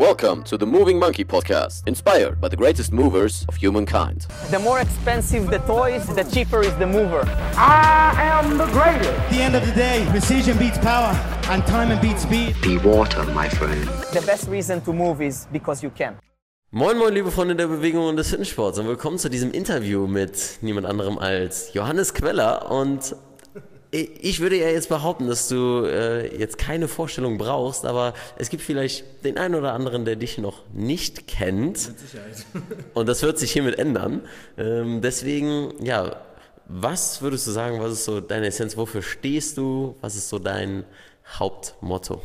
Welcome to the Moving Monkey podcast, inspired by the greatest movers of humankind. The more expensive the toys, the cheaper is the mover. I am the greatest. At the end of the day, precision beats power and time beats speed. Be water, my friend. The best reason to move is because you can. Moin Moin, liebe Freunde der Bewegung und des Fitnesssports und willkommen zu diesem Interview mit niemand anderem als Johannes Queller und ich würde ja jetzt behaupten, dass du äh, jetzt keine Vorstellung brauchst, aber es gibt vielleicht den einen oder anderen, der dich noch nicht kennt. Mit Sicherheit. Und das wird sich hiermit ändern. Ähm, deswegen, ja, was würdest du sagen, was ist so deine Essenz? Wofür stehst du? Was ist so dein Hauptmotto?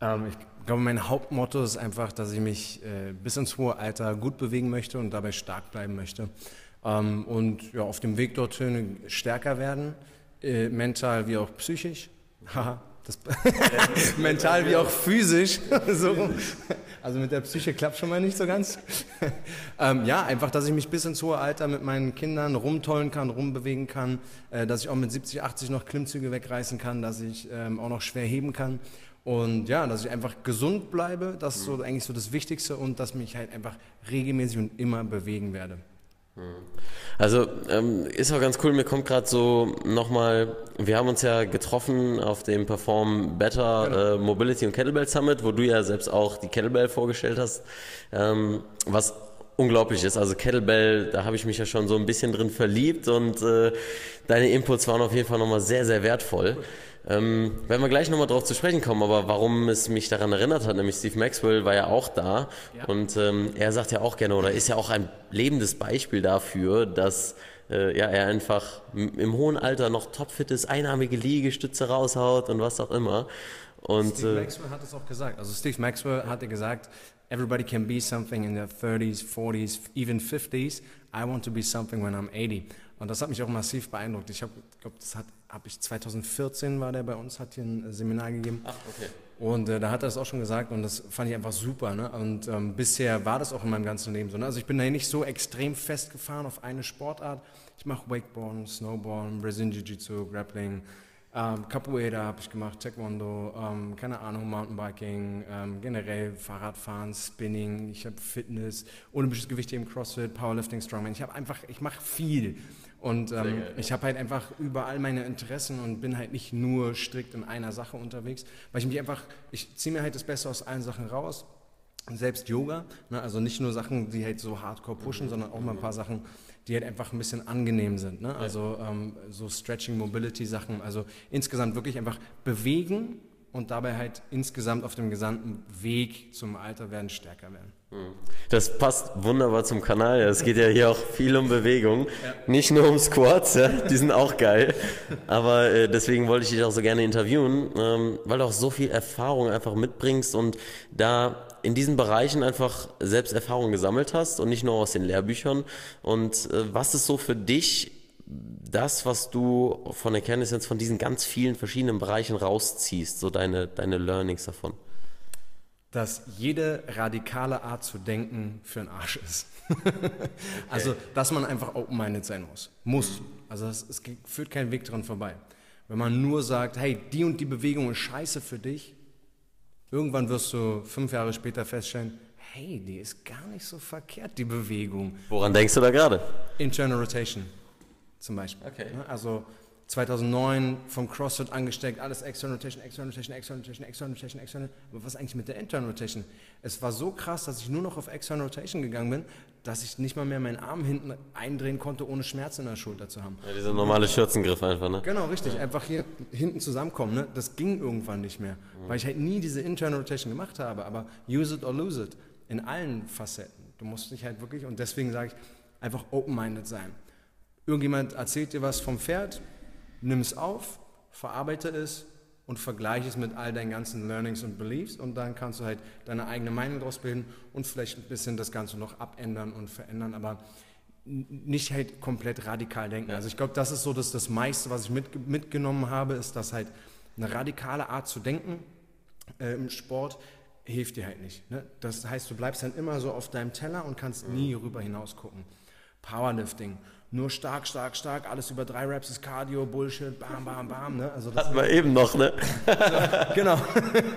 Ähm, ich glaube, mein Hauptmotto ist einfach, dass ich mich äh, bis ins hohe Alter gut bewegen möchte und dabei stark bleiben möchte. Ähm, und ja, auf dem Weg dorthin stärker werden äh, mental wie auch psychisch. Haha. mental wie auch physisch. so. Also mit der Psyche klappt schon mal nicht so ganz. ähm, ja, einfach, dass ich mich bis ins hohe Alter mit meinen Kindern rumtollen kann, rumbewegen kann, äh, dass ich auch mit 70, 80 noch Klimmzüge wegreißen kann, dass ich ähm, auch noch schwer heben kann. Und ja, dass ich einfach gesund bleibe, das ist so eigentlich so das Wichtigste und dass mich halt einfach regelmäßig und immer bewegen werde. Also ähm, ist auch ganz cool, mir kommt gerade so nochmal, wir haben uns ja getroffen auf dem Perform Better genau. äh, Mobility und Kettlebell Summit, wo du ja selbst auch die Kettlebell vorgestellt hast, ähm, was unglaublich ist. Also Kettlebell, da habe ich mich ja schon so ein bisschen drin verliebt und äh, deine Inputs waren auf jeden Fall nochmal sehr, sehr wertvoll. Ähm, werden wir gleich nochmal drauf zu sprechen kommen, aber warum es mich daran erinnert hat, nämlich Steve Maxwell war ja auch da ja. und ähm, er sagt ja auch gerne oder ist ja auch ein lebendes Beispiel dafür, dass äh, ja, er einfach im hohen Alter noch topfit ist, einarmige Liegestütze raushaut und was auch immer. Und, Steve äh, Maxwell hat es auch gesagt. Also Steve Maxwell hatte gesagt, everybody can be something in their 30s, 40s, even 50s. I want to be something when I'm 80. Und das hat mich auch massiv beeindruckt. Ich glaube, das hat habe ich 2014 war der bei uns, hat hier ein Seminar gegeben. Ach, okay. Und äh, da hat er das auch schon gesagt und das fand ich einfach super. Ne? Und ähm, bisher war das auch in meinem ganzen Leben so. Ne? Also ich bin da nicht so extrem festgefahren auf eine Sportart. Ich mache Wakeboard, Snowboard, Brazilian Jiu-Jitsu, Grappling, ähm, Capoeira habe ich gemacht, Taekwondo, ähm, keine Ahnung, Mountainbiking, ähm, generell Fahrradfahren, Spinning, ich habe Fitness, olympisches Gewicht im CrossFit, Powerlifting, Strongman. Ich habe einfach, ich mache viel. Und ähm, ich habe halt einfach überall meine Interessen und bin halt nicht nur strikt in einer Sache unterwegs, weil ich mich einfach, ich ziehe mir halt das Beste aus allen Sachen raus. Selbst Yoga, ne, also nicht nur Sachen, die halt so hardcore pushen, mhm. sondern auch mal ein paar Sachen, die halt einfach ein bisschen angenehm sind. Ne? Also ähm, so Stretching, Mobility Sachen. Also insgesamt wirklich einfach bewegen und dabei halt insgesamt auf dem gesamten Weg zum Alter werden stärker werden. Das passt wunderbar zum Kanal. Es geht ja hier auch viel um Bewegung. Ja. Nicht nur um Squats, ja, die sind auch geil. Aber äh, deswegen wollte ich dich auch so gerne interviewen, ähm, weil du auch so viel Erfahrung einfach mitbringst und da in diesen Bereichen einfach selbst Erfahrung gesammelt hast und nicht nur aus den Lehrbüchern. Und äh, was ist so für dich das, was du von der Kenntnis von diesen ganz vielen verschiedenen Bereichen rausziehst, so deine, deine Learnings davon? Dass jede radikale Art zu denken für einen Arsch ist. okay. Also, dass man einfach open-minded sein muss. Muss. Also, es, es führt kein Weg dran vorbei. Wenn man nur sagt, hey, die und die Bewegung ist scheiße für dich, irgendwann wirst du fünf Jahre später feststellen, hey, die ist gar nicht so verkehrt, die Bewegung. Woran denkst du da gerade? Internal Rotation zum Beispiel. Okay. Ne? Also 2009 vom CrossFit angesteckt, alles External Rotation, External Rotation, External Rotation, External Rotation, External. Aber was eigentlich mit der Internal Rotation? Es war so krass, dass ich nur noch auf External Rotation gegangen bin, dass ich nicht mal mehr meinen Arm hinten eindrehen konnte, ohne Schmerz in der Schulter zu haben. Ja, dieser normale Schürzengriff einfach, ne? Genau, richtig. Ja. Einfach hier hinten zusammenkommen, ne? Das ging irgendwann nicht mehr, mhm. weil ich halt nie diese Internal Rotation gemacht habe. Aber use it or lose it in allen Facetten. Du musst dich halt wirklich, und deswegen sage ich, einfach open-minded sein Irgendjemand erzählt dir was vom Pferd, nimm es auf, verarbeite es und vergleiche es mit all deinen ganzen Learnings und Beliefs und dann kannst du halt deine eigene Meinung daraus bilden und vielleicht ein bisschen das Ganze noch abändern und verändern, aber nicht halt komplett radikal denken. Also ich glaube, das ist so das, das meiste, was ich mit, mitgenommen habe, ist, dass halt eine radikale Art zu denken äh, im Sport hilft dir halt nicht. Ne? Das heißt, du bleibst dann immer so auf deinem Teller und kannst nie rüber hinaus gucken. Powerlifting. Nur stark, stark, stark, alles über drei Reps ist Cardio, Bullshit, bam, bam, bam. Ne? Also das Hatten wir eben noch, ne? genau.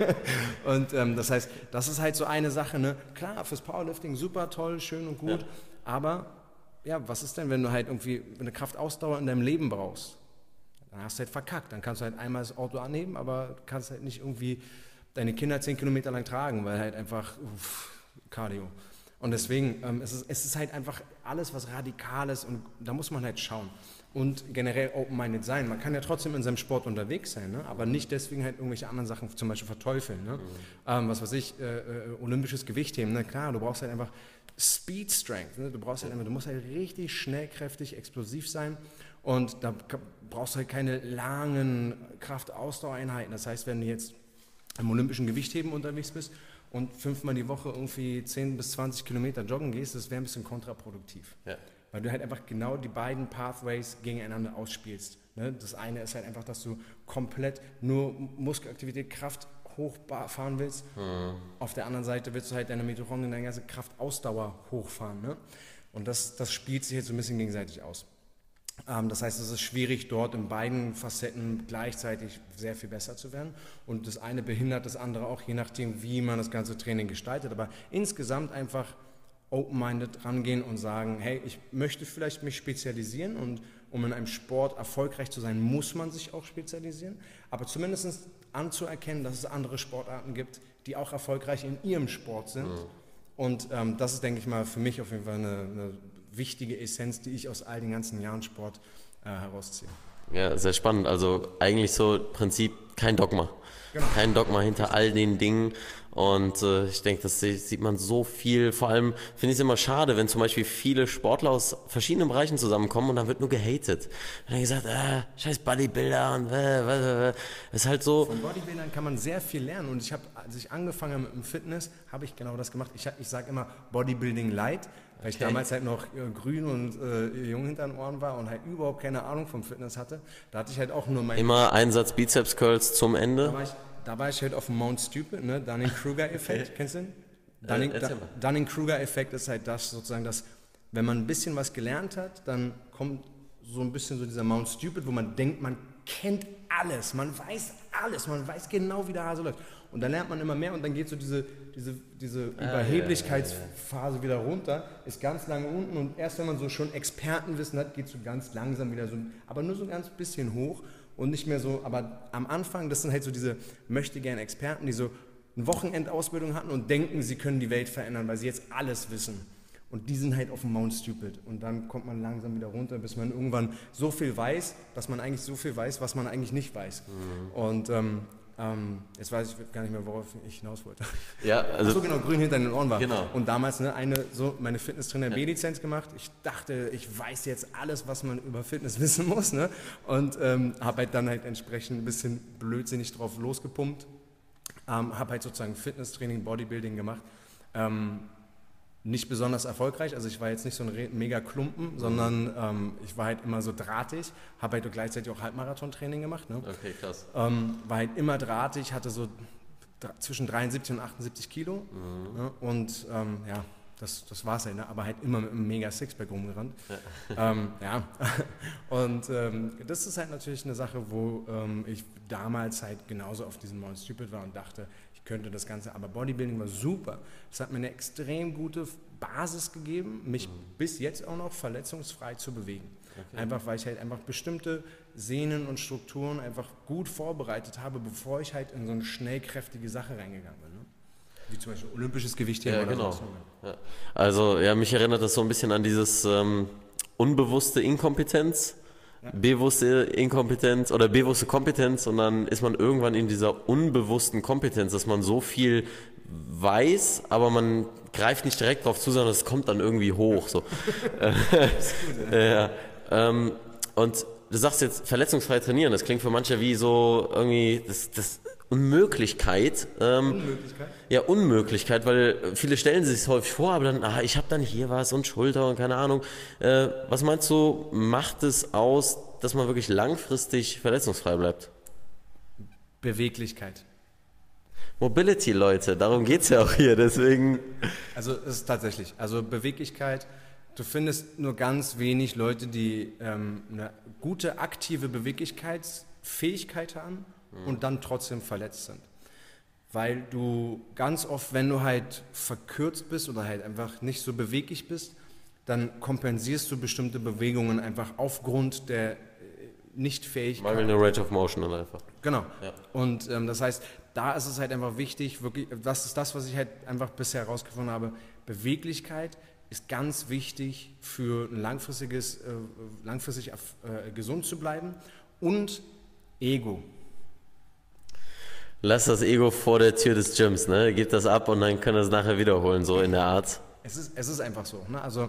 und ähm, das heißt, das ist halt so eine Sache. Ne? Klar, fürs Powerlifting super toll, schön und gut, aber ja, was ist denn, wenn du halt irgendwie eine Kraftausdauer in deinem Leben brauchst? Dann hast du halt verkackt. Dann kannst du halt einmal das Auto annehmen, aber kannst halt nicht irgendwie deine Kinder zehn Kilometer lang tragen, weil halt einfach uff, Cardio. Und deswegen, ähm, es, ist, es ist halt einfach alles, was radikal ist und da muss man halt schauen. Und generell open-minded sein. Man kann ja trotzdem in seinem Sport unterwegs sein, ne? aber nicht deswegen halt irgendwelche anderen Sachen zum Beispiel verteufeln. Ne? Ähm, was weiß ich, äh, äh, olympisches Gewichtheben, ne? klar, du brauchst halt einfach Speed Strength. Ne? Du brauchst halt einfach, du musst halt richtig schnellkräftig, explosiv sein. Und da brauchst du halt keine langen Kraftausdauereinheiten. Das heißt, wenn du jetzt im olympischen Gewichtheben unterwegs bist und fünfmal die Woche irgendwie 10 bis 20 Kilometer joggen gehst, das wäre ein bisschen kontraproduktiv. Ja. Weil du halt einfach genau die beiden Pathways gegeneinander ausspielst. Ne? Das eine ist halt einfach, dass du komplett nur Muskelaktivität, Kraft hochfahren willst. Auf der anderen Seite willst du halt deine Mitochondrien, deine ganze Kraftausdauer hochfahren. Ne? Und das, das spielt sich jetzt so ein bisschen gegenseitig aus. Ähm, das heißt, es ist schwierig, dort in beiden Facetten gleichzeitig sehr viel besser zu werden. Und das eine behindert das andere auch, je nachdem, wie man das ganze Training gestaltet. Aber insgesamt einfach open-minded rangehen und sagen, hey, ich möchte vielleicht mich spezialisieren und um in einem Sport erfolgreich zu sein, muss man sich auch spezialisieren. Aber zumindest anzuerkennen, dass es andere Sportarten gibt, die auch erfolgreich in ihrem Sport sind. Und ähm, das ist, denke ich mal, für mich auf jeden Fall eine, eine wichtige Essenz, die ich aus all den ganzen Jahren Sport äh, herausziehe. Ja, sehr spannend. Also eigentlich so Prinzip kein Dogma. Kein Dogma hinter all den Dingen. Und äh, ich denke, das sie- sieht man so viel. Vor allem finde ich es immer schade, wenn zum Beispiel viele Sportler aus verschiedenen Bereichen zusammenkommen und dann wird nur gehatet. Und dann gesagt, äh, scheiß Bodybuilder und äh, äh, äh. ist halt so. Von Bodybuildern kann man sehr viel lernen. Und ich habe, als ich angefangen habe mit dem Fitness, habe ich genau das gemacht. Ich, ich sage immer Bodybuilding Light, weil ich Okay. damals halt noch äh, grün und äh, jung hinter den Ohren war und halt überhaupt keine Ahnung vom Fitness hatte. Da hatte ich halt auch nur mein Immer Einsatz Bizeps Curls zum Da Ende. war ich, da war ich halt auf dem Mount Stupid, ne? Dunning-Kruger-Effekt. Kennst du den? Dunning, Äh, erzähl mal. Dunning-Kruger-Effekt ist halt das sozusagen, dass wenn man ein bisschen was gelernt hat, dann kommt so ein bisschen so dieser Mount Stupid, wo man denkt, man kennt alles, man weiß alles, man weiß genau, wie der Hase läuft. Und dann lernt man immer mehr und dann geht so diese, diese, diese Überheblichkeitsphase wieder runter, ist ganz lange unten und erst wenn man so schon Expertenwissen hat, geht es so ganz langsam wieder so, aber nur so ein ganz bisschen hoch und nicht mehr so, aber am Anfang, das sind halt so diese möchte gern Experten, die so eine Wochenendausbildung hatten und denken, sie können die Welt verändern, weil sie jetzt alles wissen. Und die sind halt auf dem Mount Stupid. Und dann kommt man langsam wieder runter, bis man irgendwann so viel weiß, dass man eigentlich so viel weiß, was man eigentlich nicht weiß. Und ähm, ähm, jetzt weiß ich gar nicht mehr, worauf ich hinaus wollte. Ja, Ach so also genau, grün hinter den Ohren war. Genau. Und damals ne, eine, so meine Fitnesstrainer B-Lizenz gemacht. Ich dachte, ich weiß jetzt alles, was man über Fitness wissen muss. Ne? Und ähm, habe halt dann halt entsprechend ein bisschen blödsinnig drauf losgepumpt. Ähm, habe halt sozusagen Fitnesstraining, Bodybuilding gemacht. Ähm, nicht besonders erfolgreich, also ich war jetzt nicht so ein mega Klumpen, sondern ähm, ich war halt immer so drahtig, habe halt gleichzeitig auch Halbmarathon-Training gemacht. Ne? Okay, krass. Ähm, war halt immer drahtig, hatte so zwischen 73 und 78 Kilo. Ne? Und ähm, ja, das, das war es halt, ne? aber halt immer mit einem mega Sixpack rumgerannt. ähm, ja, und ähm, das ist halt natürlich eine Sache, wo ähm, ich damals halt genauso auf diesem Mount Stupid war und dachte, könnte das Ganze, aber Bodybuilding war super. Es hat mir eine extrem gute Basis gegeben, mich bis jetzt auch noch verletzungsfrei zu bewegen. Einfach weil ich halt einfach bestimmte Sehnen und Strukturen einfach gut vorbereitet habe, bevor ich halt in so eine schnellkräftige Sache reingegangen bin. Ne? Wie zum Beispiel olympisches Gewichtheben Ja, genau. Ja. Also, ja, mich erinnert das so ein bisschen an dieses ähm, unbewusste Inkompetenz, bewusste Inkompetenz oder bewusste Kompetenz und dann ist man irgendwann in dieser unbewussten Kompetenz, dass man so viel weiß, aber man greift nicht direkt drauf zu, sondern es kommt dann irgendwie hoch. So. ja. Ähm, und du sagst jetzt verletzungsfrei trainieren, das klingt für manche wie so irgendwie das, das Unmöglichkeit. Ähm, Unmöglichkeit? ja, Unmöglichkeit, weil viele stellen sich häufig vor, aber dann, ah, ich habe dann hier was und Schulter und keine Ahnung. Äh, was meinst du, macht es aus, dass man wirklich langfristig verletzungsfrei bleibt? Beweglichkeit. Mobility, Leute, darum geht's ja auch hier, deswegen. Also es ist tatsächlich, also Beweglichkeit, Du findest nur ganz wenig Leute, die ähm, eine gute aktive Beweglichkeitsfähigkeit haben und dann trotzdem verletzt sind. Weil du ganz oft, wenn du halt verkürzt bist oder halt einfach nicht so beweglich bist, dann kompensierst du bestimmte Bewegungen einfach aufgrund der äh, Nichtfähigkeit. Mangelnde Range of Motion dann einfach. Genau. Ja. Und ähm, das heißt, da ist es halt einfach wichtig, wirklich, das ist das, was ich halt einfach bisher herausgefunden habe, Beweglichkeit ist ganz wichtig für ein langfristiges, äh, langfristig äh, gesund zu bleiben und Ego. Lass das Ego vor der Tür des Gyms, ne? Gib das ab und dann können wir es nachher wiederholen, so in der Art. Es ist, es ist einfach so. Ne? Also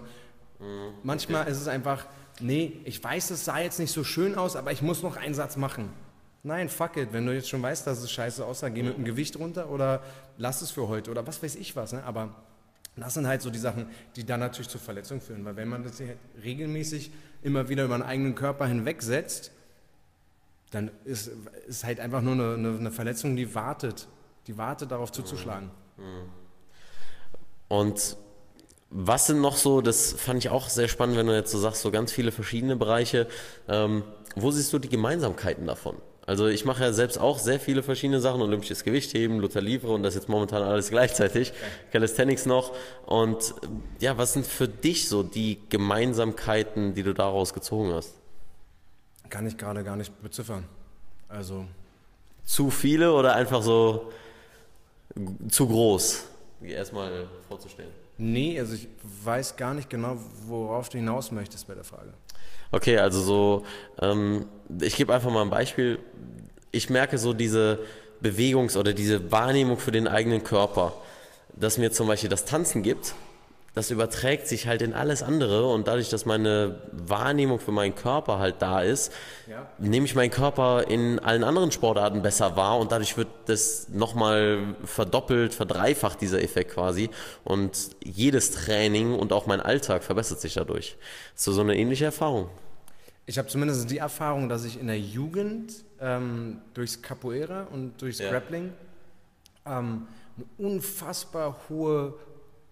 manchmal ist es einfach, nee, ich weiß, es sah jetzt nicht so schön aus, aber ich muss noch einen Satz machen. Nein, fuck it. Wenn du jetzt schon weißt, dass es scheiße aussah, geh mit dem Gewicht runter oder lass es für heute oder was weiß ich was. Ne? Aber das sind halt so die Sachen, die dann natürlich zur Verletzung führen. Weil wenn man das regelmäßig immer wieder über den eigenen Körper hinwegsetzt, dann ist es halt einfach nur eine, eine, eine Verletzung, die wartet. Die wartet darauf zuzuschlagen. Und was sind noch so, das fand ich auch sehr spannend, wenn du jetzt so sagst, so ganz viele verschiedene Bereiche. Ähm, wo siehst du die Gemeinsamkeiten davon? Also ich mache ja selbst auch sehr viele verschiedene Sachen, olympisches Gewichtheben, Luther Livre und das jetzt momentan alles gleichzeitig, Calisthenics noch. Und ja, was sind für dich so die Gemeinsamkeiten, die du daraus gezogen hast? Kann ich gerade gar nicht beziffern. Also Zu viele oder einfach so zu groß, erstmal vorzustellen? Nee, also ich weiß gar nicht genau, worauf du hinaus möchtest bei der Frage. Okay, also so, ähm, ich gebe einfach mal ein Beispiel. Ich merke so diese Bewegungs- oder diese Wahrnehmung für den eigenen Körper, dass mir zum Beispiel das Tanzen gibt. Das überträgt sich halt in alles andere und dadurch, dass meine Wahrnehmung für meinen Körper halt da ist, Ja. nehme ich meinen Körper in allen anderen Sportarten besser wahr und dadurch wird das nochmal verdoppelt, verdreifacht, dieser Effekt quasi. Und jedes Training und auch mein Alltag verbessert sich dadurch. Ist so, so eine ähnliche Erfahrung. Ich habe zumindest die Erfahrung, dass ich in der Jugend ähm, durchs Capoeira und durchs Ja. Grappling ähm, eine unfassbar hohe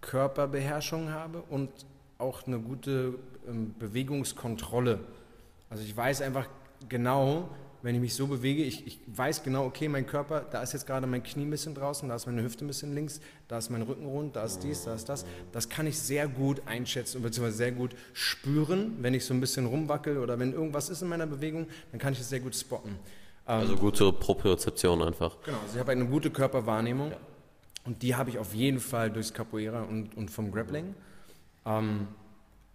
Körperbeherrschung habe und auch eine gute ähm, Bewegungskontrolle. Also ich weiß einfach genau, wenn ich mich so bewege, ich, ich weiß genau, okay, mein Körper, da ist jetzt gerade mein Knie ein bisschen draußen, da ist meine Hüfte ein bisschen links, da ist mein Rücken rund, da ist dies, da ist das. Das kann ich sehr gut einschätzen, beziehungsweise sehr gut spüren, wenn ich so ein bisschen rumwackel oder wenn irgendwas ist in meiner Bewegung, dann kann ich es sehr gut spotten. Also gute Propriozeption einfach. Genau, also ich habe eine gute Körperwahrnehmung und die habe ich auf jeden Fall durchs Capoeira und, und vom Grappling. Ähm,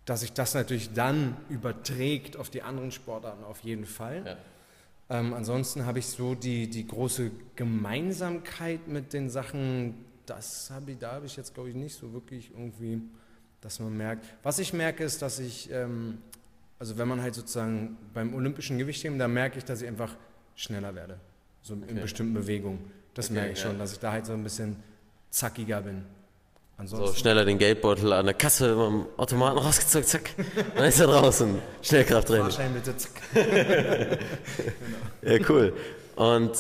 dass sich das natürlich dann überträgt auf die anderen Sportarten auf jeden Fall. Ja. Ähm, ansonsten habe ich so die, die große Gemeinsamkeit mit den Sachen, das habe ich, da habe ich jetzt glaube ich nicht so wirklich irgendwie, dass man merkt. Was ich merke ist, dass ich, ähm, also wenn man halt sozusagen beim olympischen Gewichtheben, da merke ich, dass ich einfach schneller werde, so in bestimmten Bewegungen. Das Okay, merke ich ja. schon, dass ich da halt so ein bisschen zackiger bin. So Ansonsten, schneller den Geldbeutel an der Kasse beim Automaten rausgezogen, zack. Dann ist er draußen. Schnellkrafttraining. Fahrschein bitte, zack. Ja, cool. Und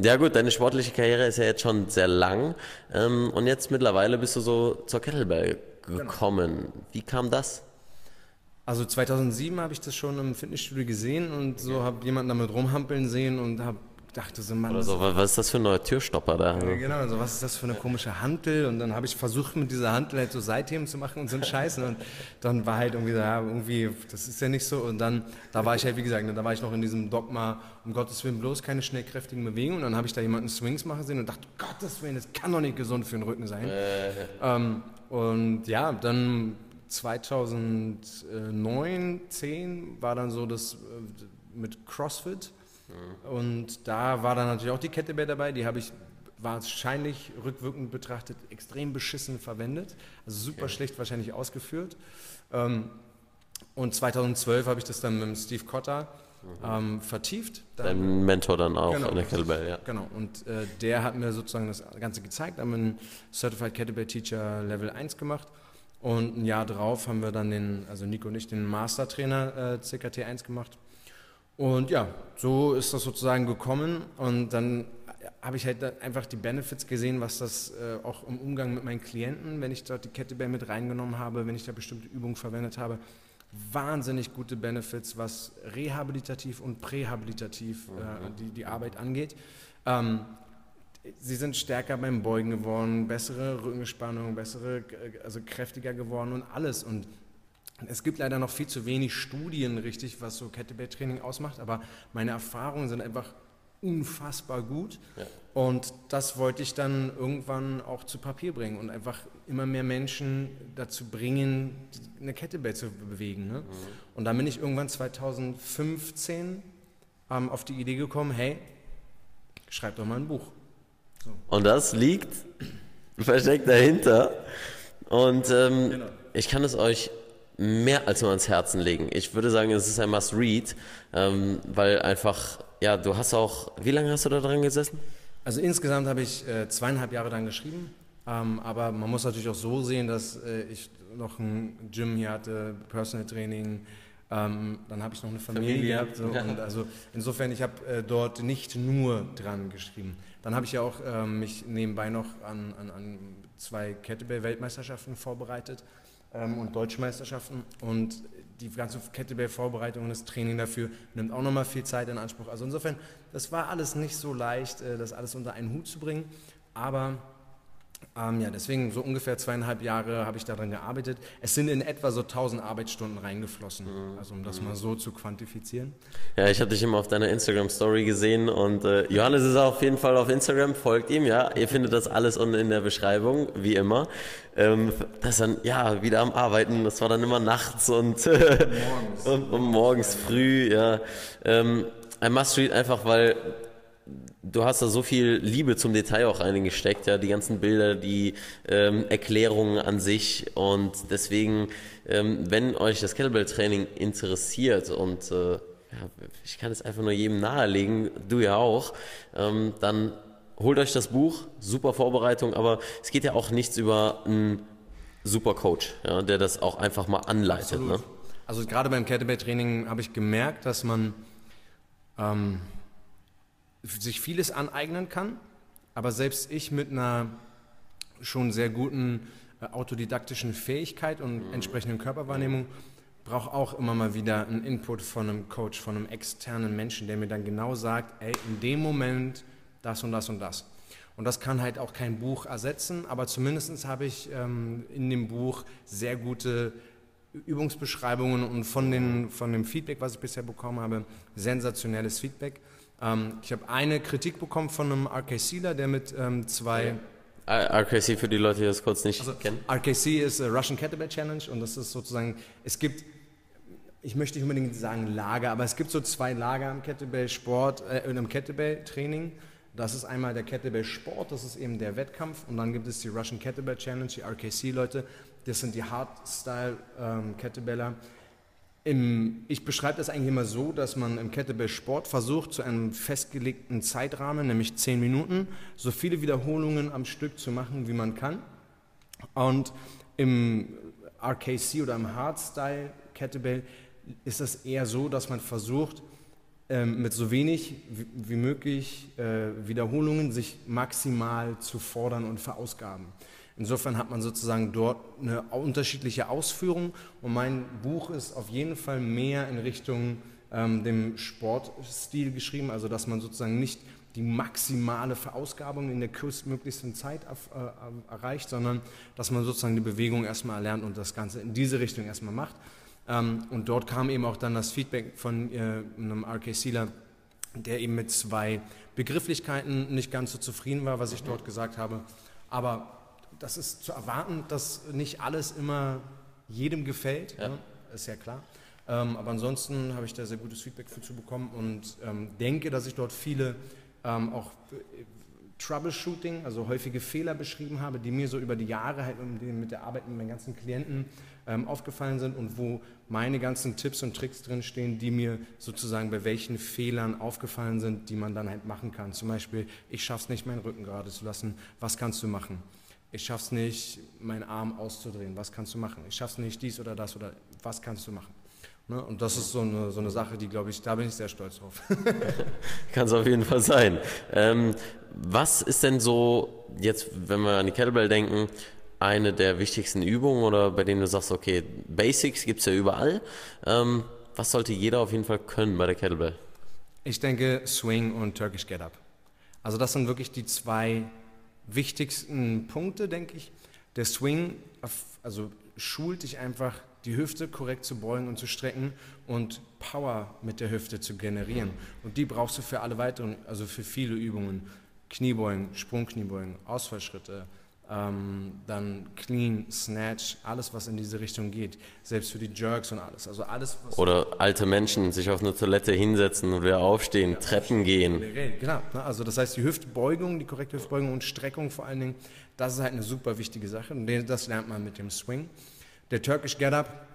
ja gut, deine sportliche Karriere ist ja jetzt schon sehr lang. Ähm, und jetzt mittlerweile bist du so zur Kettlebell gekommen. Wie kam das? Also 2007 habe ich das schon im Fitnessstudio gesehen und so habe jemanden damit rumhampeln sehen und habe dachte so, Mann, Oder so, wa- was ist das für ein neuer Türstopper da? Ja, genau, also was ist das für eine komische Hantel? Und dann habe ich versucht, mit dieser Hantel halt so Seitheben zu machen und so einen Scheiß. Und dann war halt irgendwie, so, ja, irgendwie, das ist ja nicht so. Und dann, da war ich halt, wie gesagt, ne, da war ich noch in diesem Dogma, um Gottes Willen bloß keine schnell kräftigen Bewegungen. Und dann habe ich da jemanden Swings machen sehen und dachte, Gottes Willen, das kann doch nicht gesund für den Rücken sein. Ähm, und ja, dann 2009, 10 war dann so das äh, mit CrossFit. Und da war dann natürlich auch die Kettlebell dabei. Die habe ich wahrscheinlich rückwirkend betrachtet extrem beschissen verwendet. Also super schlecht wahrscheinlich ausgeführt. Ähm, und 2012 habe ich das dann mit Steve Cotter ähm, vertieft. Dein Mentor dann auch Genau. an der Kettlebell, ja. Genau, und äh, der hat mir sozusagen das Ganze gezeigt, haben einen Certified Kettlebell Teacher Level 1 gemacht und ein Jahr drauf haben wir dann den, also Nico und ich, den Mastertrainer äh, CKT 1 gemacht. Und ja, so ist das sozusagen gekommen und dann habe ich halt einfach die Benefits gesehen, was das äh, auch im Umgang mit meinen Klienten, wenn ich dort die Kettlebell mit reingenommen habe, wenn ich da bestimmte Übungen verwendet habe, wahnsinnig gute Benefits, was rehabilitativ und prähabilitativ äh, die, die Arbeit angeht. Ähm, sie sind stärker beim Beugen geworden, bessere Rückenspannung, bessere, äh, also kräftiger geworden und alles. Und es gibt leider noch viel zu wenig Studien, richtig, was so Kettlebell-Training ausmacht, aber meine Erfahrungen sind einfach unfassbar gut. Ja. Und das wollte ich dann irgendwann auch zu Papier bringen und einfach immer mehr Menschen dazu bringen, eine Kettlebell zu bewegen. Ne? Mhm. Und dann bin ich irgendwann 2015 ähm, auf die Idee gekommen, hey, schreib doch mal ein Buch. So. Und das liegt versteckt dahinter. Und ähm, genau. ich kann es euch mehr als nur ans Herzen legen. Ich würde sagen, es ist ein Must-Read, ähm, weil einfach, ja, du hast auch, wie lange hast du da dran gesessen? Also insgesamt habe ich äh, zweieinhalb Jahre dann geschrieben, ähm, aber man muss natürlich auch so sehen, dass äh, ich noch ein Gym hier hatte, Personal Training, ähm, dann habe ich noch eine Familie, gehabt. So, ja. und also insofern, ich habe äh, dort nicht nur dran geschrieben. Dann habe ich ja auch ähm, mich nebenbei noch an, an, an zwei Kettlebell-Weltmeisterschaften vorbereitet ähm, und Deutschmeisterschaften. Und die ganze Kettlebell-Vorbereitung und das Training dafür nimmt auch nochmal viel Zeit in Anspruch. Also insofern, das war alles nicht so leicht, äh, das alles unter einen Hut zu bringen. Aber ähm, ja, deswegen so ungefähr zweieinhalb Jahre habe ich daran gearbeitet. Es sind in etwa so 1000 Arbeitsstunden reingeflossen, mhm. also um das mal so zu quantifizieren. Ja, ich habe dich immer auf deiner Instagram-Story gesehen und äh, Johannes ist auf jeden Fall auf Instagram, folgt ihm, ja. Ihr findet das alles unten in der Beschreibung, wie immer. Ähm, das dann, ja, wieder am Arbeiten, das war dann immer nachts und, morgens. und, und morgens früh, ja. Ähm, ein Must-Read einfach, weil du hast da so viel Liebe zum Detail auch reingesteckt, ja, die ganzen Bilder, die ähm, Erklärungen an sich und deswegen, ähm, wenn euch das Kettlebell-Training interessiert und äh, ja, ich kann es einfach nur jedem nahelegen, du ja auch, ähm, dann holt euch das Buch, super Vorbereitung, aber es geht ja auch nichts über einen super Coach, ja, der das auch einfach mal anleitet. Ne? Also gerade beim Kettlebell-Training habe ich gemerkt, dass man ähm, sich vieles aneignen kann, aber selbst ich mit einer schon sehr guten äh, autodidaktischen Fähigkeit und mhm. entsprechenden Körperwahrnehmung brauche auch immer mal wieder einen Input von einem Coach, von einem externen Menschen, der mir dann genau sagt, ey, in dem Moment das und das und das. Und das kann halt auch kein Buch ersetzen, aber zumindest habe ich ähm, in dem Buch sehr gute Übungsbeschreibungen und von, den, von dem Feedback, was ich bisher bekommen habe, sensationelles Feedback. Ähm, ich habe eine Kritik bekommen von einem RK Sealer, der mit ähm, zwei... RKC für die Leute, die das kurz nicht also, kennen. RKC ist äh, Russian Kettlebell Challenge und das ist sozusagen, es gibt, ich möchte nicht unbedingt sagen Lager, aber es gibt so zwei Lager im Kettlebell-Sport, äh, im Kettlebell-Training. Das ist einmal der Kettlebell-Sport, das ist eben der Wettkampf und dann gibt es die Russian Kettlebell Challenge, die RKC-Leute, das sind die Hardstyle-Kettlebell ähm, im, ich beschreibe das eigentlich immer so, dass man im Kettlebell-Sport versucht, zu einem festgelegten Zeitrahmen, nämlich 10 Minuten, so viele Wiederholungen am Stück zu machen, wie man kann. Und im RKC oder im Hardstyle Kettlebell ist es eher so, dass man versucht, ähm, mit so wenig wie möglich äh, Wiederholungen sich maximal zu fordern und verausgaben. Insofern hat man sozusagen dort eine unterschiedliche Ausführung und mein Buch ist auf jeden Fall mehr in Richtung ähm, dem Sportstil geschrieben, also dass man sozusagen nicht die maximale Verausgabung in der kürzmöglichsten Zeit äh, erreicht, sondern dass man sozusagen die Bewegung erstmal erlernt und das Ganze in diese Richtung erstmal macht. Ähm, und dort kam eben auch dann das Feedback von äh, einem RK Sealer, der eben mit zwei Begrifflichkeiten nicht ganz so zufrieden war, was ich dort gesagt habe. Aber das ist zu erwarten, dass nicht alles immer jedem gefällt, ja. ne? ist ja klar. Ähm, aber ansonsten habe ich da sehr gutes Feedback für zu bekommen und ähm, denke, dass ich dort viele ähm, auch äh, Troubleshooting, also häufige Fehler beschrieben habe, die mir so über die Jahre halt mit der Arbeit mit meinen ganzen Klienten ähm, aufgefallen sind und wo meine ganzen Tipps und Tricks drinstehen, die mir sozusagen bei welchen Fehlern aufgefallen sind, die man dann halt machen kann. Zum Beispiel, ich schaffe es nicht, meinen Rücken gerade zu lassen. Was kannst du machen? Ich schaff's nicht, meinen Arm auszudrehen, was kannst du machen? Ich schaff's nicht, dies oder das oder was kannst du machen? Und Ne? Und das ist so eine, so eine Sache, die, glaube ich, da bin ich sehr stolz drauf. Kann es auf jeden Fall sein. Ähm, was ist denn so, jetzt, wenn wir an die Kettlebell denken, eine der wichtigsten Übungen oder bei denen du sagst, okay, Basics gibt es ja überall. Ähm, was sollte jeder auf jeden Fall können bei der Kettlebell? Ich denke Swing und Turkish Get Up. Also das sind wirklich die zwei wichtigsten Punkte, denke ich. Der Swing, also schult dich einfach, die Hüfte korrekt zu beugen und zu strecken und Power mit der Hüfte zu generieren. Und die brauchst du für alle weiteren, also für viele Übungen. Kniebeugen, Sprungkniebeugen, Ausfallschritte, ähm, dann Clean, Snatch, alles was in diese Richtung geht. Selbst für die Jerks und alles. Also alles, Oder alte Menschen sich auf eine Toilette hinsetzen und wieder aufstehen, ja, Treppen gehen. Genau. Ne? Also das heißt, die Hüftbeugung, die korrekte Hüftbeugung und Streckung vor allen Dingen, das ist halt eine super wichtige Sache. Und das lernt man mit dem Swing. Der Turkish Get Up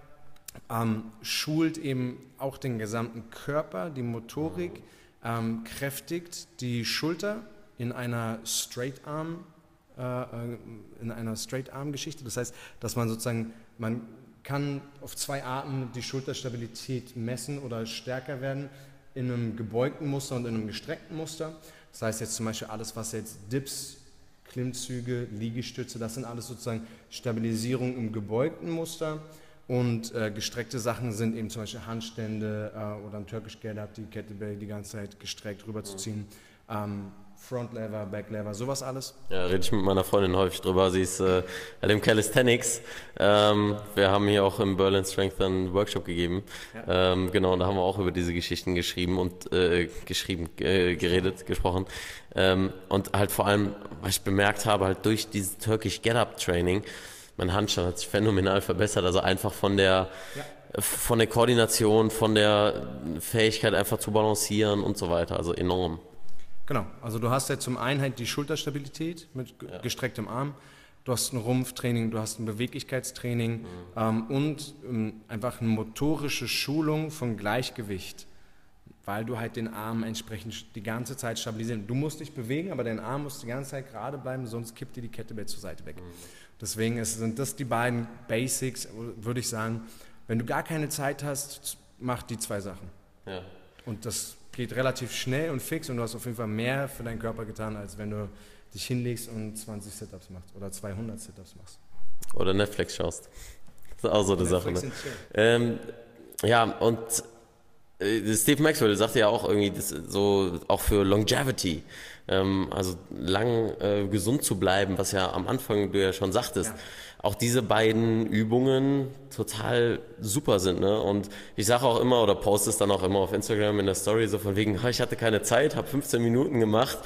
ähm, schult eben auch den gesamten Körper, die Motorik, ähm, kräftigt die Schulter in einer Straight Arm in einer Straight-Arm-Geschichte. Das heißt, dass man sozusagen, man kann auf zwei Arten die Schulterstabilität messen oder stärker werden in einem gebeugten Muster und in einem gestreckten Muster. Das heißt jetzt zum Beispiel alles, was jetzt Dips, Klimmzüge, Liegestütze, das sind alles sozusagen Stabilisierung im gebeugten Muster. Und äh, gestreckte Sachen sind eben zum Beispiel Handstände äh, oder ein Turkish Get-Up, die Kettlebell die ganze Zeit gestreckt rüberzuziehen. Ähm, Front Lever, Back Lever, sowas alles? Ja, rede ich mit meiner Freundin häufig drüber. Sie ist äh, dem Calisthenics. Ähm, wir haben hier auch im Berlin Strength einen Workshop gegeben. Ja. Ähm, genau, und da haben wir auch über diese Geschichten geschrieben und äh, geschrieben, äh, geredet, gesprochen. Ähm, und halt vor allem, was ich bemerkt habe, halt durch dieses Turkish Get-Up-Training, mein Handstand hat sich phänomenal verbessert. Also einfach von der ja von der Koordination, von der Fähigkeit einfach zu balancieren und so weiter. Also enorm. Genau, also du hast ja zum einen halt die Schulterstabilität mit ja. gestrecktem Arm, du hast ein Rumpftraining, du hast ein Beweglichkeitstraining mhm. ähm, und ähm, einfach eine motorische Schulung von Gleichgewicht, weil du halt den Arm entsprechend die ganze Zeit stabilisieren. Du musst dich bewegen, aber dein Arm muss die ganze Zeit gerade bleiben, sonst kippt dir die Kettlebell zur Seite weg. Mhm. Deswegen sind das die beiden Basics, würde ich sagen. Wenn du gar keine Zeit hast, mach die zwei Sachen. Ja. Und das geht relativ schnell und fix und du hast auf jeden Fall mehr für deinen Körper getan, als wenn du dich hinlegst und 20 Sit-Ups machst oder 200 Sit-Ups machst. Oder Netflix schaust. Das ist auch so eine Sache. Ne? Ähm, ja, und äh, Steve Maxwell sagte ja auch irgendwie, so auch für Longevity, ähm, also lang äh, gesund zu bleiben, was ja am Anfang du ja schon sagtest. Ja auch diese beiden Übungen total super sind. Ne? Und ich sage auch immer oder poste es dann auch immer auf Instagram in der Story so von wegen, ich hatte keine Zeit, habe 15 Minuten gemacht.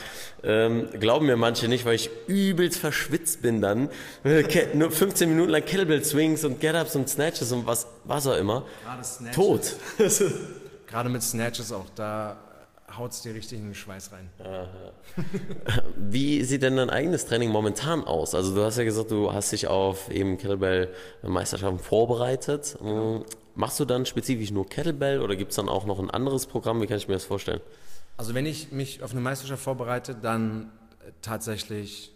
Ähm, glauben mir manche nicht, weil ich übelst verschwitzt bin dann. Nur 15 Minuten lang Kettlebell Swings und Get-Ups und Snatches und was, was auch immer. Gerade Snatches. Tot. Gerade mit Snatches auch, da haut es dir richtig in den Schweiß rein. Wie sieht denn dein eigenes Training momentan aus? Also du hast ja gesagt, du hast dich auf eben Kettlebell-Meisterschaften vorbereitet. Genau. Machst du dann spezifisch nur Kettlebell oder gibt es dann auch noch ein anderes Programm? Wie kann ich mir das vorstellen? Also wenn ich mich auf eine Meisterschaft vorbereite, dann äh, tatsächlich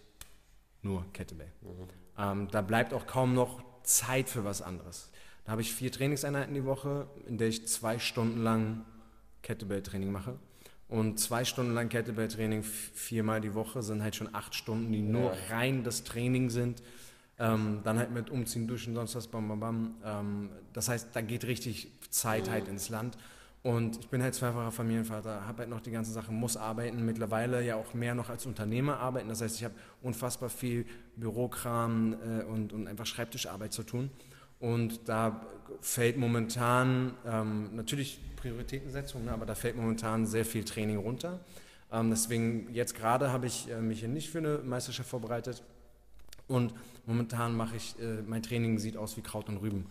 nur Kettlebell. Mhm. Ähm, da bleibt auch kaum noch Zeit für was anderes. Da habe ich vier Trainingseinheiten die Woche, in der ich zwei Stunden lang Kettlebell-Training mache. Und zwei Stunden lang Kettlebell-Training viermal die Woche sind halt schon acht Stunden, die nur rein das Training sind. Ähm, dann halt mit Umziehen, Duschen, sonst was, bam, bam, bam. Ähm, das heißt, da geht richtig Zeit halt ins Land. Und ich bin halt zweifacher Familienvater, habe halt noch die ganze Sache, muss arbeiten, mittlerweile ja auch mehr noch als Unternehmer arbeiten. Das heißt, ich habe unfassbar viel Bürokram äh, und, und einfach Schreibtischarbeit zu tun. Und da fällt momentan ähm, natürlich Prioritätensetzung, ne, aber da fällt momentan sehr viel Training runter. Ähm, deswegen jetzt gerade habe ich äh, mich hier nicht für eine Meisterschaft vorbereitet und momentan mache ich, äh, mein Training sieht aus wie Kraut und Rüben.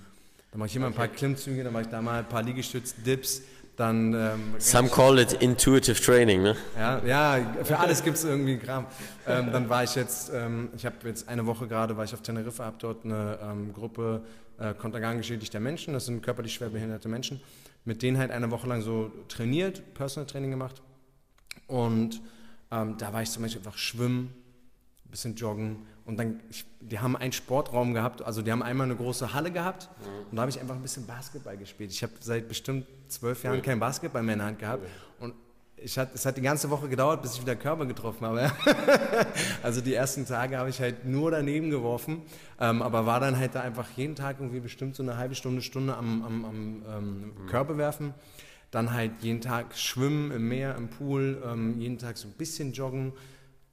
Da mache ich immer okay. ein paar Klimmzüge, dann mache ich da mal ein paar Liegestütz, Dips, dann. Ähm, Some call it intuitive training, ne? Ja, ja für alles gibt es irgendwie Kram. Ähm, dann war ich jetzt, ähm, ich habe jetzt eine Woche gerade, war ich auf Teneriffa, habe dort eine ähm, Gruppe äh, Kontergan geschädigter Menschen, das sind körperlich schwer behinderte Menschen, mit denen halt eine Woche lang so trainiert, Personal Training gemacht. Und ähm, da war ich zum Beispiel einfach schwimmen, ein bisschen joggen. Und dann, ich, die haben einen Sportraum gehabt, also die haben einmal eine große Halle gehabt. Und da habe ich einfach ein bisschen Basketball gespielt. Ich habe seit bestimmt zwölf Jahren kein Basketball mehr in der Hand gehabt. Und ich hat, es hat die ganze Woche gedauert, bis ich wieder Körper getroffen habe. also die ersten Tage habe ich halt nur daneben geworfen, ähm, aber war dann halt da einfach jeden Tag irgendwie bestimmt so eine halbe Stunde, Stunde am, am, am ähm, Körper werfen. Dann halt jeden Tag schwimmen im Meer, im Pool, ähm, jeden Tag so ein bisschen joggen,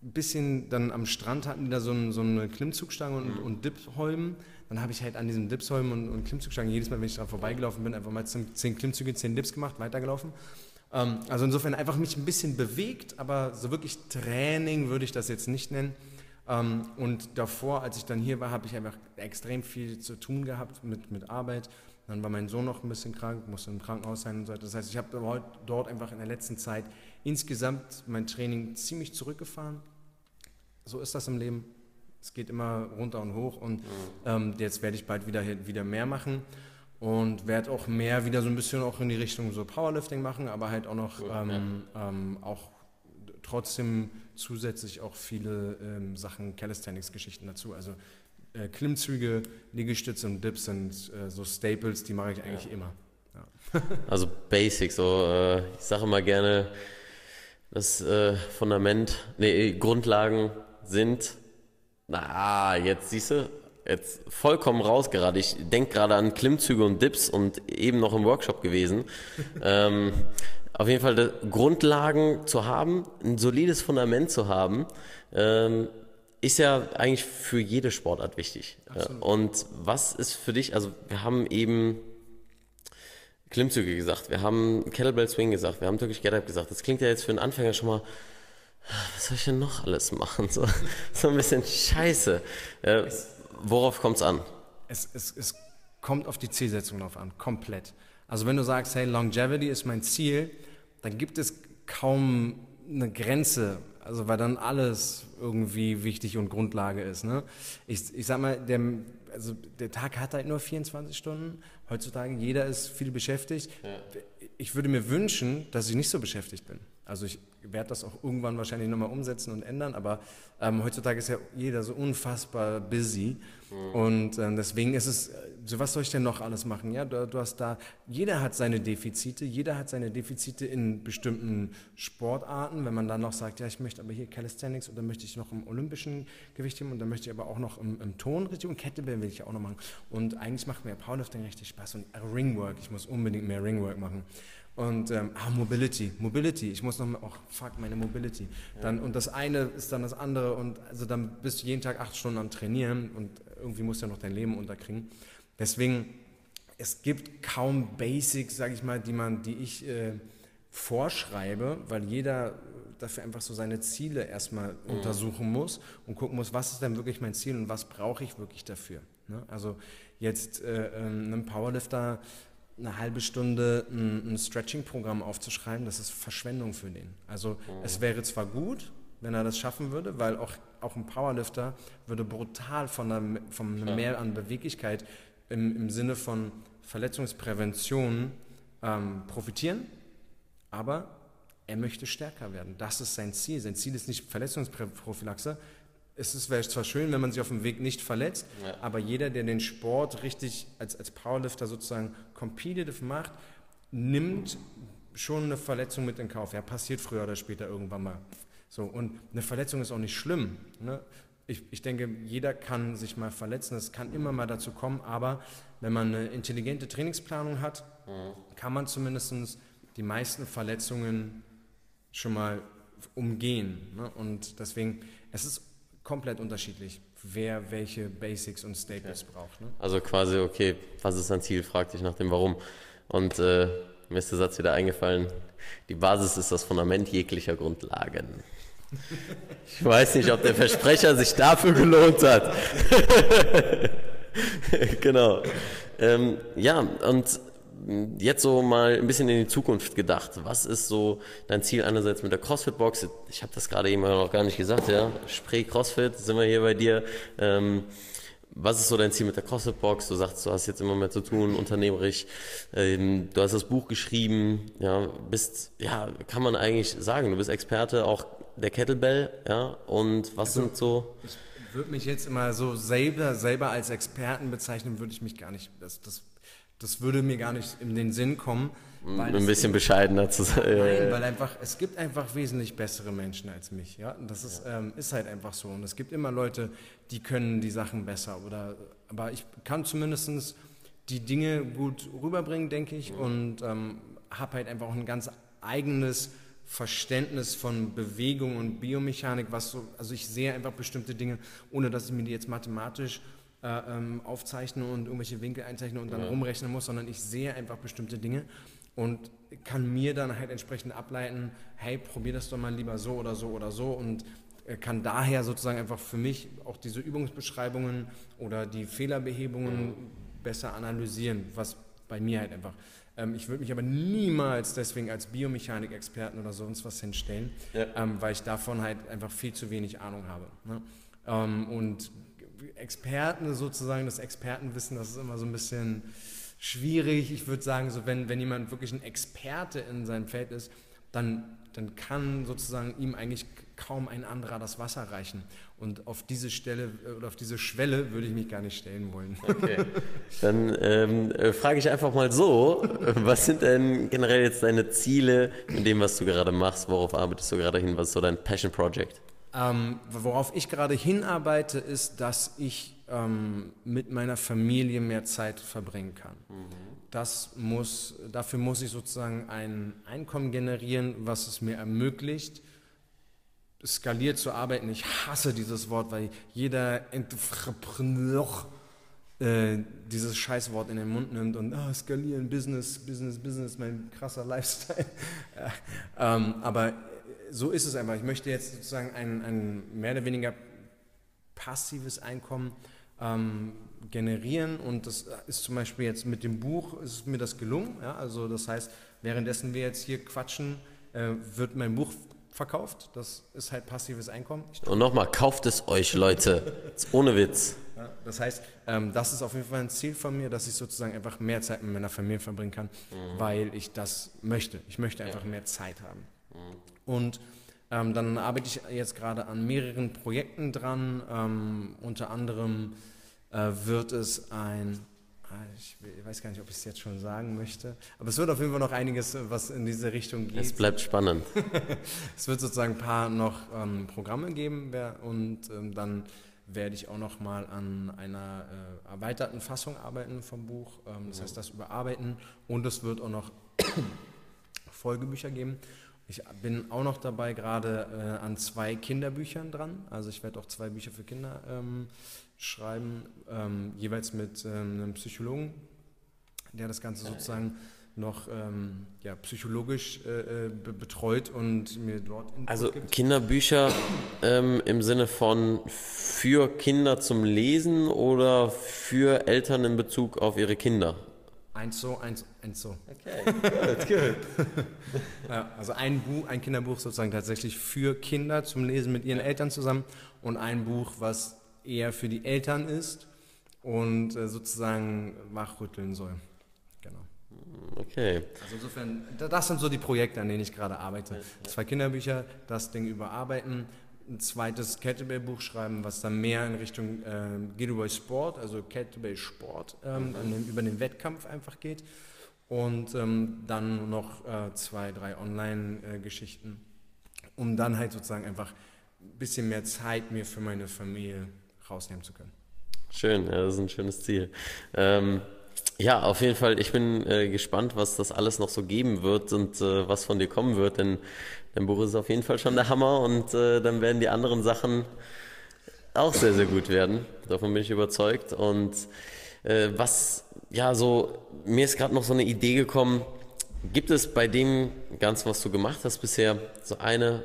ein bisschen dann am Strand hatten die da so, ein, so eine Klimmzugstange und, und Dipsholmen. Dann habe ich halt an diesen Dipsholmen und, und Klimmzugstangen jedes Mal, wenn ich daran vorbeigelaufen bin, einfach mal zehn Klimmzüge, zehn Dips gemacht, weitergelaufen. Ähm, also insofern einfach mich ein bisschen bewegt, aber so wirklich Training würde ich das jetzt nicht nennen. Ähm, und davor, als ich dann hier war, habe ich einfach extrem viel zu tun gehabt mit, mit Arbeit. Dann war mein Sohn noch ein bisschen krank, musste im Krankenhaus sein und so weiter. Das heißt, ich habe dort einfach in der letzten Zeit insgesamt mein Training ziemlich zurückgefahren. So ist das im Leben. Es geht immer runter und hoch und ähm, jetzt werde ich bald wieder, wieder mehr machen und werde auch mehr wieder so ein bisschen auch in die Richtung so Powerlifting machen, aber halt auch noch ähm, ähm, auch trotzdem zusätzlich auch viele ähm, Sachen Calisthenics-Geschichten dazu. Also äh, Klimmzüge, Liegestütze und Dips sind äh, so Staples, die mache ich eigentlich immer. Ja. Also Basic, so äh, ich sage immer gerne, das äh, Fundament, nee, Grundlagen sind, na, jetzt siehst du, jetzt vollkommen raus gerade. Ich denke gerade an Klimmzüge und Dips und eben noch im Workshop gewesen. ähm, auf jeden Fall Grundlagen zu haben, ein solides Fundament zu haben, ähm, ist ja eigentlich für jede Sportart wichtig. Absolut. Und was ist für dich, also wir haben eben Klimmzüge gesagt, wir haben Kettlebell Swing gesagt, wir haben Turkish Get Up gesagt. Das klingt ja jetzt für einen Anfänger schon mal was soll ich denn noch alles machen? So, so ein bisschen scheiße. Äh, worauf kommt es an? Es, es, es kommt auf die Zielsetzung drauf an, komplett. Also wenn du sagst, hey, Longevity ist mein Ziel, dann gibt es kaum eine Grenze, also weil dann alles irgendwie wichtig und Grundlage ist. Ne? Ich, ich sag mal, der, also der Tag hat halt nur 24 Stunden. Heutzutage, jeder ist viel beschäftigt. Ja. Ich würde mir wünschen, dass ich nicht so beschäftigt bin. Also ich werde das auch irgendwann wahrscheinlich nochmal umsetzen und ändern, aber ähm, heutzutage ist ja jeder so unfassbar busy mhm. und ähm, deswegen ist es, so was soll ich denn noch alles machen? Ja, du, du, hast da, jeder hat seine Defizite, jeder hat seine Defizite in bestimmten Sportarten, wenn man dann noch sagt, ja, ich möchte aber hier Calisthenics oder möchte ich noch im olympischen Gewicht und dann möchte ich aber auch noch im, im Ton richtig und Kettlebell will ich auch noch machen und eigentlich macht mir Powerlifting richtig Spaß und Ringwork, ich muss unbedingt mehr Ringwork machen. Und ähm, ah, Mobility, Mobility, ich muss noch mal, oh fuck, meine Mobility. Dann, ja. Und das eine ist dann das andere und also dann bist du jeden Tag acht Stunden am Trainieren und irgendwie musst du ja noch dein Leben unterkriegen. Deswegen, es gibt kaum Basics, sage ich mal, die, man, die ich äh, vorschreibe, weil jeder dafür einfach so seine Ziele erstmal mhm. untersuchen muss und gucken muss, was ist denn wirklich mein Ziel und was brauche ich wirklich dafür. Ne? Also jetzt äh, ähm, einem Powerlifter eine halbe Stunde ein, ein Stretching-Programm aufzuschreiben, das ist Verschwendung für den. Also mhm. es wäre zwar gut, wenn er das schaffen würde, weil auch, auch ein Powerlifter würde brutal von, der, von einem Mehr an Beweglichkeit im, im Sinne von Verletzungsprävention ähm, profitieren, aber er möchte stärker werden. Das ist sein Ziel. Sein Ziel ist nicht Verletzungsprophylaxe, es wäre zwar schön, wenn man sich auf dem Weg nicht verletzt, ja. aber jeder, der den Sport richtig als, als Powerlifter sozusagen competitive macht, nimmt schon eine Verletzung mit in Kauf. Ja, passiert früher oder später irgendwann mal. So, und eine Verletzung ist auch nicht schlimm. Ne? Ich, ich denke, jeder kann sich mal verletzen, es kann immer mal dazu kommen, aber wenn man eine intelligente Trainingsplanung hat, mhm. kann man zumindest die meisten Verletzungen schon mal umgehen. Ne? Und deswegen, es ist komplett unterschiedlich, wer welche Basics und Staples okay. braucht. Ne? Also quasi, okay, was ist dein Ziel? Frag dich nach dem Warum. Und äh, mir ist der Satz wieder eingefallen, die Basis ist das Fundament jeglicher Grundlagen. Ich weiß nicht, ob der Versprecher sich dafür gelohnt hat. genau. Ähm, ja, und jetzt so mal ein bisschen in die Zukunft gedacht. Was ist so dein Ziel einerseits mit der CrossFit-Box? Ich habe das gerade eben noch gar nicht gesagt, ja. Spree CrossFit, sind wir hier bei dir. Ähm, was ist so dein Ziel mit der CrossFit-Box? Du sagst, du hast jetzt immer mehr zu tun, unternehmerisch. Ähm, du hast das Buch geschrieben, ja, bist, ja, kann man eigentlich sagen, du bist Experte auch der Kettlebell, ja. Und was sind so. Ich würde mich jetzt immer so selber, selber als Experten bezeichnen, würde ich mich gar nicht, das, das, das würde mir gar nicht in den Sinn kommen. Weil ein bisschen bescheidener zu sein. Nein, weil einfach, es gibt einfach wesentlich bessere Menschen als mich. Ja? Und das ist, ähm, ist halt einfach so. Und es gibt immer Leute, die können die Sachen besser. Oder, aber ich kann zumindest die Dinge gut rüberbringen, denke ich. Und ähm, habe halt einfach auch ein ganz eigenes Verständnis von Bewegung und Biomechanik, was so, also ich sehe einfach bestimmte Dinge, ohne dass ich mir die jetzt mathematisch ähm, aufzeichne und irgendwelche Winkel einzeichne und dann rumrechnen muss, sondern ich sehe einfach bestimmte Dinge und kann mir dann halt entsprechend ableiten, hey, probier das doch mal lieber so oder so oder so und äh, kann daher sozusagen einfach für mich auch diese Übungsbeschreibungen oder die Fehlerbehebungen besser analysieren, was bei mir halt einfach. Ähm, ich würde mich aber niemals deswegen als Biomechanik-Experten oder sonst was hinstellen, Ja. ähm, weil ich davon halt einfach viel zu wenig Ahnung habe. Ne? Ähm, und Experten sozusagen, das Expertenwissen, das ist immer so ein bisschen schwierig. Ich würde sagen, so wenn, wenn jemand wirklich ein Experte in seinem Feld ist, dann, dann kann sozusagen ihm eigentlich kaum ein anderer das Wasser reichen. Und auf diese Stelle äh, oder auf diese Schwelle würde ich mich gar nicht stellen wollen. Okay. Dann ähm, äh, frage ich einfach mal so, äh, was sind denn generell jetzt deine Ziele mit dem, was du gerade machst? Worauf arbeitest du gerade hin? Was ist so dein Passion Project? Ähm, worauf ich gerade hinarbeite, ist, dass ich ähm, mit meiner Familie mehr Zeit verbringen kann. Das muss, dafür muss ich sozusagen ein Einkommen generieren, was es mir ermöglicht, skaliert zu arbeiten. Ich hasse dieses Wort, weil jeder Entrepreneur äh, dieses Scheißwort in den Mund nimmt und ah, skalieren, Business, Business, Business, mein krasser Lifestyle. Ähm, aber so ist es einfach. Ich möchte jetzt sozusagen ein, ein mehr oder weniger passives Einkommen ähm, generieren und das ist zum Beispiel jetzt mit dem Buch ist mir das gelungen. Ja? Also das heißt, währenddessen wir jetzt hier quatschen, äh, wird mein Buch verkauft. Das ist halt passives Einkommen. Und nochmal, kauft es euch, Leute. Ohne Witz. ja, das heißt, ähm, das ist auf jeden Fall ein Ziel von mir, dass ich sozusagen einfach mehr Zeit mit meiner Familie verbringen kann, weil ich das möchte. Ich möchte einfach mehr Zeit haben. Und ähm, dann arbeite ich jetzt gerade an mehreren Projekten dran. Ähm, unter anderem äh, wird es ein, ah, ich weiß gar nicht, ob ich es jetzt schon sagen möchte, aber es wird auf jeden Fall noch einiges, äh, was in diese Richtung geht. Es bleibt spannend. Es wird sozusagen ein paar noch ähm, Programme geben und ähm, dann werde ich auch noch mal an einer äh, erweiterten Fassung arbeiten vom Buch. Ähm, das heißt, das überarbeiten und es wird auch noch Folgebücher geben. Ich bin auch noch dabei gerade äh, an zwei Kinderbüchern dran. Also ich werde auch zwei Bücher für Kinder ähm, schreiben, ähm, jeweils mit ähm, einem Psychologen, der das Ganze sozusagen noch ähm, ja, psychologisch äh, äh, be betreut und mir dort Input Also gibt. Kinderbücher ähm, im Sinne von für Kinder zum Lesen oder für Eltern in Bezug auf ihre Kinder? Eins so, eins, eins so. Okay, gut, gut. ja, also ein Buch, ein Kinderbuch sozusagen tatsächlich für Kinder zum Lesen mit ihren Eltern zusammen und ein Buch, was eher für die Eltern ist und äh, sozusagen wachrütteln soll. Genau. Okay. Also insofern, da- das sind so die Projekte, an denen ich gerade arbeite. Zwei Kinderbücher, das Ding überarbeiten, ein zweites Kettlebell-Buch schreiben, was dann mehr in Richtung ähm, geht über Sport, also Kettlebell-Sport, ähm, an den, über den Wettkampf einfach geht. Und ähm, dann noch äh, zwei, drei Online-Geschichten, um dann halt sozusagen einfach ein bisschen mehr Zeit mir für meine Familie rausnehmen zu können. Schön, ja, das ist ein schönes Ziel. Ähm, ja, auf jeden Fall, ich bin äh, gespannt, was das alles noch so geben wird und äh, was von dir kommen wird, denn dein Buch ist auf jeden Fall schon der Hammer und äh, dann werden die anderen Sachen auch sehr, sehr gut werden. Davon bin ich überzeugt. Und äh, was, ja, so, mir ist gerade noch so eine Idee gekommen. Gibt es bei dem Ganzen, was du gemacht hast bisher, so eine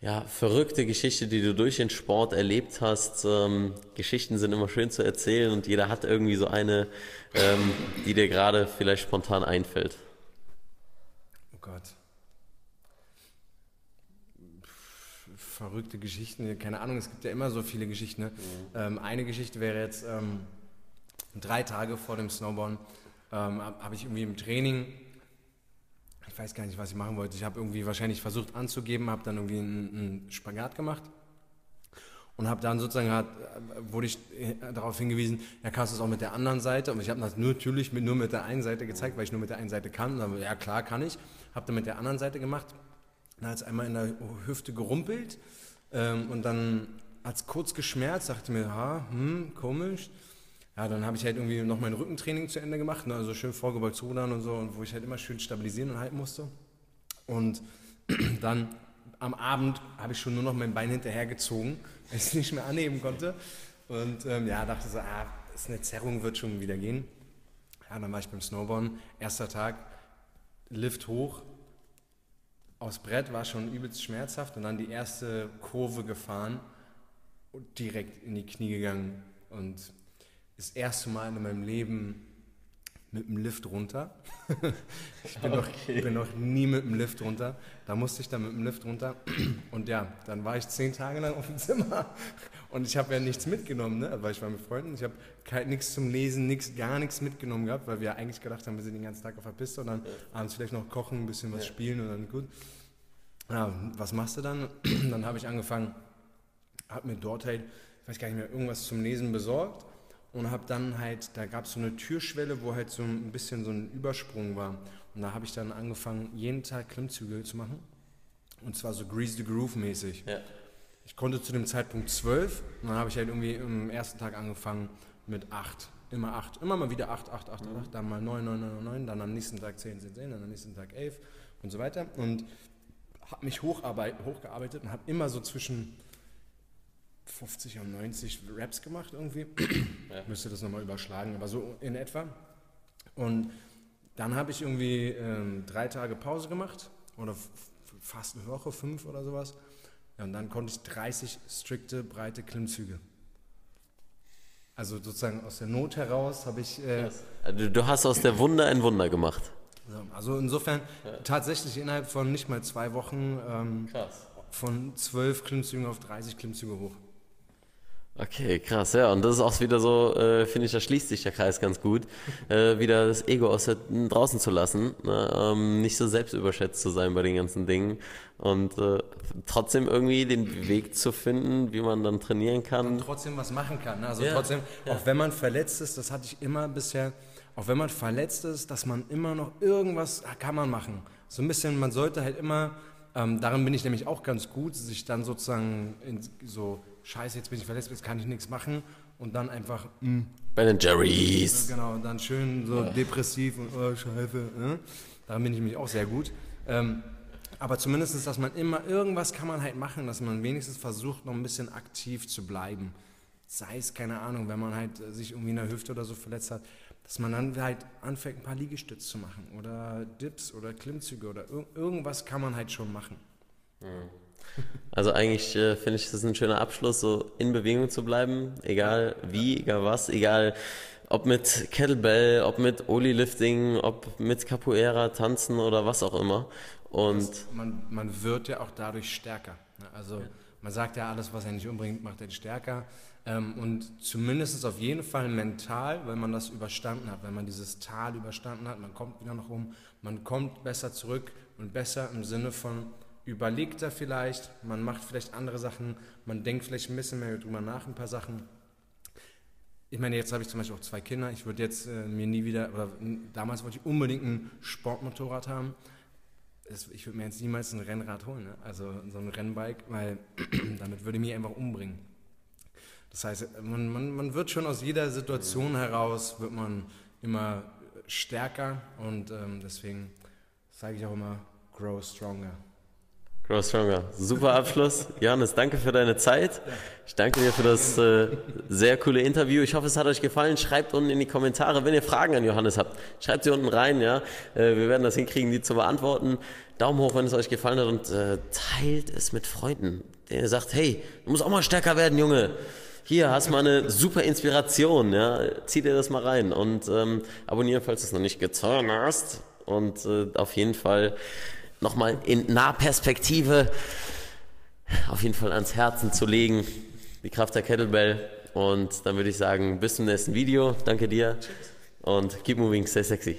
ja, verrückte Geschichte, die du durch den Sport erlebt hast? Ähm, Geschichten sind immer schön zu erzählen und jeder hat irgendwie so eine, ähm, die dir gerade vielleicht spontan einfällt. Oh Gott. Verrückte Geschichten, keine Ahnung, es gibt ja immer so viele Geschichten. Ne? Ähm, eine Geschichte wäre jetzt ähm, drei Tage vor dem Snowboarden, ähm, habe hab ich irgendwie im Training ich weiß gar nicht, was ich machen wollte. Ich habe irgendwie wahrscheinlich versucht anzugeben, habe dann irgendwie einen, einen Spagat gemacht und habe dann sozusagen hat, wurde ich äh, darauf hingewiesen, ja, kannst du es auch mit der anderen Seite? Und ich habe das natürlich mit, nur mit der einen Seite gezeigt, weil ich nur mit der einen Seite kann. Dann, ja, klar kann ich. Habe dann mit der anderen Seite gemacht. Dann hat es einmal in der Hüfte gerumpelt ähm, und dann hat es kurz geschmerzt. Dachte mir, ha, hm, komisch. Ja, dann habe ich halt irgendwie noch mein Rückentraining zu Ende gemacht, ne, also schön vorgebeugt rudern und so, und wo ich halt immer schön stabilisieren und halten musste. Und dann am Abend habe ich schon nur noch mein Bein hinterhergezogen, weil ich es nicht mehr anheben konnte. Und ähm, ja, dachte so, ah, ist eine Zerrung, wird schon wieder gehen. Ja, dann war ich beim Snowboarden, erster Tag, Lift hoch, aufs Brett war schon übelst schmerzhaft und dann die erste Kurve gefahren und direkt in die Knie gegangen und das erste Mal in meinem Leben mit dem Lift runter. ich bin, okay. noch, bin, noch, nie mit dem Lift runter. Da musste ich dann mit dem Lift runter. Und ja, dann war ich zehn Tage lang auf dem Zimmer. Und ich habe ja nichts mitgenommen, ne? weil ich war mit Freunden. Ich habe nichts zum Lesen, nix, gar nichts mitgenommen gehabt, weil wir eigentlich gedacht haben, wir sind den ganzen Tag auf der Piste und dann ja. abends vielleicht noch kochen, ein bisschen was ja. spielen und dann gut. Ja, was machst du dann? dann habe ich angefangen, habe mir dort halt, ich weiß gar nicht mehr, irgendwas zum Lesen besorgt und habe dann halt, da gab es so eine Türschwelle, wo halt so ein bisschen so ein Übersprung war. Und da habe ich dann angefangen, jeden Tag Klimmzüge zu machen. Und zwar so Grease the Groove mäßig. Ja. Ich konnte zu dem Zeitpunkt zwölf. Und dann habe ich halt irgendwie am ersten Tag angefangen mit acht. Immer acht. Immer mal wieder acht, acht, acht, mhm. acht. Dann mal neun, neun, neun, neun. Dann am nächsten Tag zehn, zehn, zehn. Dann am nächsten Tag elf und so weiter. Und habe mich hochgearbeitet und habe immer so zwischen 50 und 90 Raps gemacht irgendwie. Ja. Müsste das nochmal überschlagen, aber so in etwa. Und dann habe ich irgendwie ähm, drei Tage Pause gemacht oder fast eine Woche, fünf oder sowas. Ja, und dann konnte ich 30 strikte, breite Klimmzüge. Also sozusagen aus der Not heraus habe ich. Äh, also du hast aus der Wunder ein Wunder gemacht. Also insofern ja. tatsächlich innerhalb von nicht mal zwei Wochen ähm, von zwölf Klimmzügen auf 30 Klimmzüge hoch. Okay, krass, ja. Und das ist auch wieder so, äh, finde ich, da schließt sich der Kreis ganz gut, äh, wieder das Ego aus der, draußen zu lassen, ne? ähm, nicht so selbstüberschätzt zu sein bei den ganzen Dingen und äh, trotzdem irgendwie den Weg zu finden, wie man dann trainieren kann. Und trotzdem was machen kann. Ne? Also ja, trotzdem, ja. auch wenn man verletzt ist, das hatte ich immer bisher, auch wenn man verletzt ist, dass man immer noch irgendwas kann man machen. So ein bisschen, man sollte halt immer, ähm, darin bin ich nämlich auch ganz gut, sich dann sozusagen in, so scheiße, jetzt bin ich verletzt, jetzt kann ich nichts machen und dann einfach mm. bei den Jerry's. Genau, dann schön so ja. depressiv und oh, scheiße. Ne? Daran bin ich mich auch sehr gut. Ähm, aber zumindest, dass man immer irgendwas kann man halt machen, dass man wenigstens versucht, noch ein bisschen aktiv zu bleiben. Sei es, keine Ahnung, wenn man halt sich irgendwie in der Hüfte oder so verletzt hat, dass man dann halt anfängt, ein paar Liegestütze zu machen oder Dips oder Klimmzüge oder ir irgendwas kann man halt schon machen. Mhm. Also eigentlich äh, finde ich das ein schöner Abschluss, so in Bewegung zu bleiben, egal wie, egal was, egal ob mit Kettlebell, ob mit Oli-Lifting, ob mit Capoeira, Tanzen oder was auch immer. Und das, man, man wird ja auch dadurch stärker. Ne? Also man sagt ja, alles, was er nicht umbringt, macht er stärker. Ähm, und zumindest auf jeden Fall mental, wenn man das überstanden hat, wenn man dieses Tal überstanden hat, man kommt wieder nach oben, man kommt besser zurück und besser im Sinne von überlegt er vielleicht, man macht vielleicht andere Sachen, man denkt vielleicht ein bisschen mehr drüber nach, ein paar Sachen. Ich meine, jetzt habe ich zum Beispiel auch zwei Kinder. Ich würde jetzt äh, mir nie wieder, oder damals wollte ich unbedingt ein Sportmotorrad haben. Das, ich würde mir jetzt niemals ein Rennrad holen, ne? also so ein Rennbike, weil damit würde ich mich einfach umbringen. Das heißt, man, man, man wird schon aus jeder Situation heraus, wird man immer stärker und ähm, deswegen sage ich auch immer, grow stronger. Grow Stronger. Super Abschluss. Johannes, danke für deine Zeit. Ich danke dir für das äh, sehr coole Interview. Ich hoffe, es hat euch gefallen. Schreibt unten in die Kommentare, wenn ihr Fragen an Johannes habt. Schreibt sie unten rein, ja. Äh, wir werden das hinkriegen, die zu beantworten. Daumen hoch, wenn es euch gefallen hat und äh, teilt es mit Freunden. Der sagt, hey, du musst auch mal stärker werden, Junge. Hier hast mal eine super Inspiration, ja. Zieh dir das mal rein und ähm, abonnieren, falls du es noch nicht getan hast. Und äh, auf jeden Fall nochmal in Nahperspektive auf jeden Fall ans Herzen zu legen. Die Kraft der Kettlebell. Und dann würde ich sagen, bis zum nächsten Video. Danke dir. Und keep moving, stay sexy.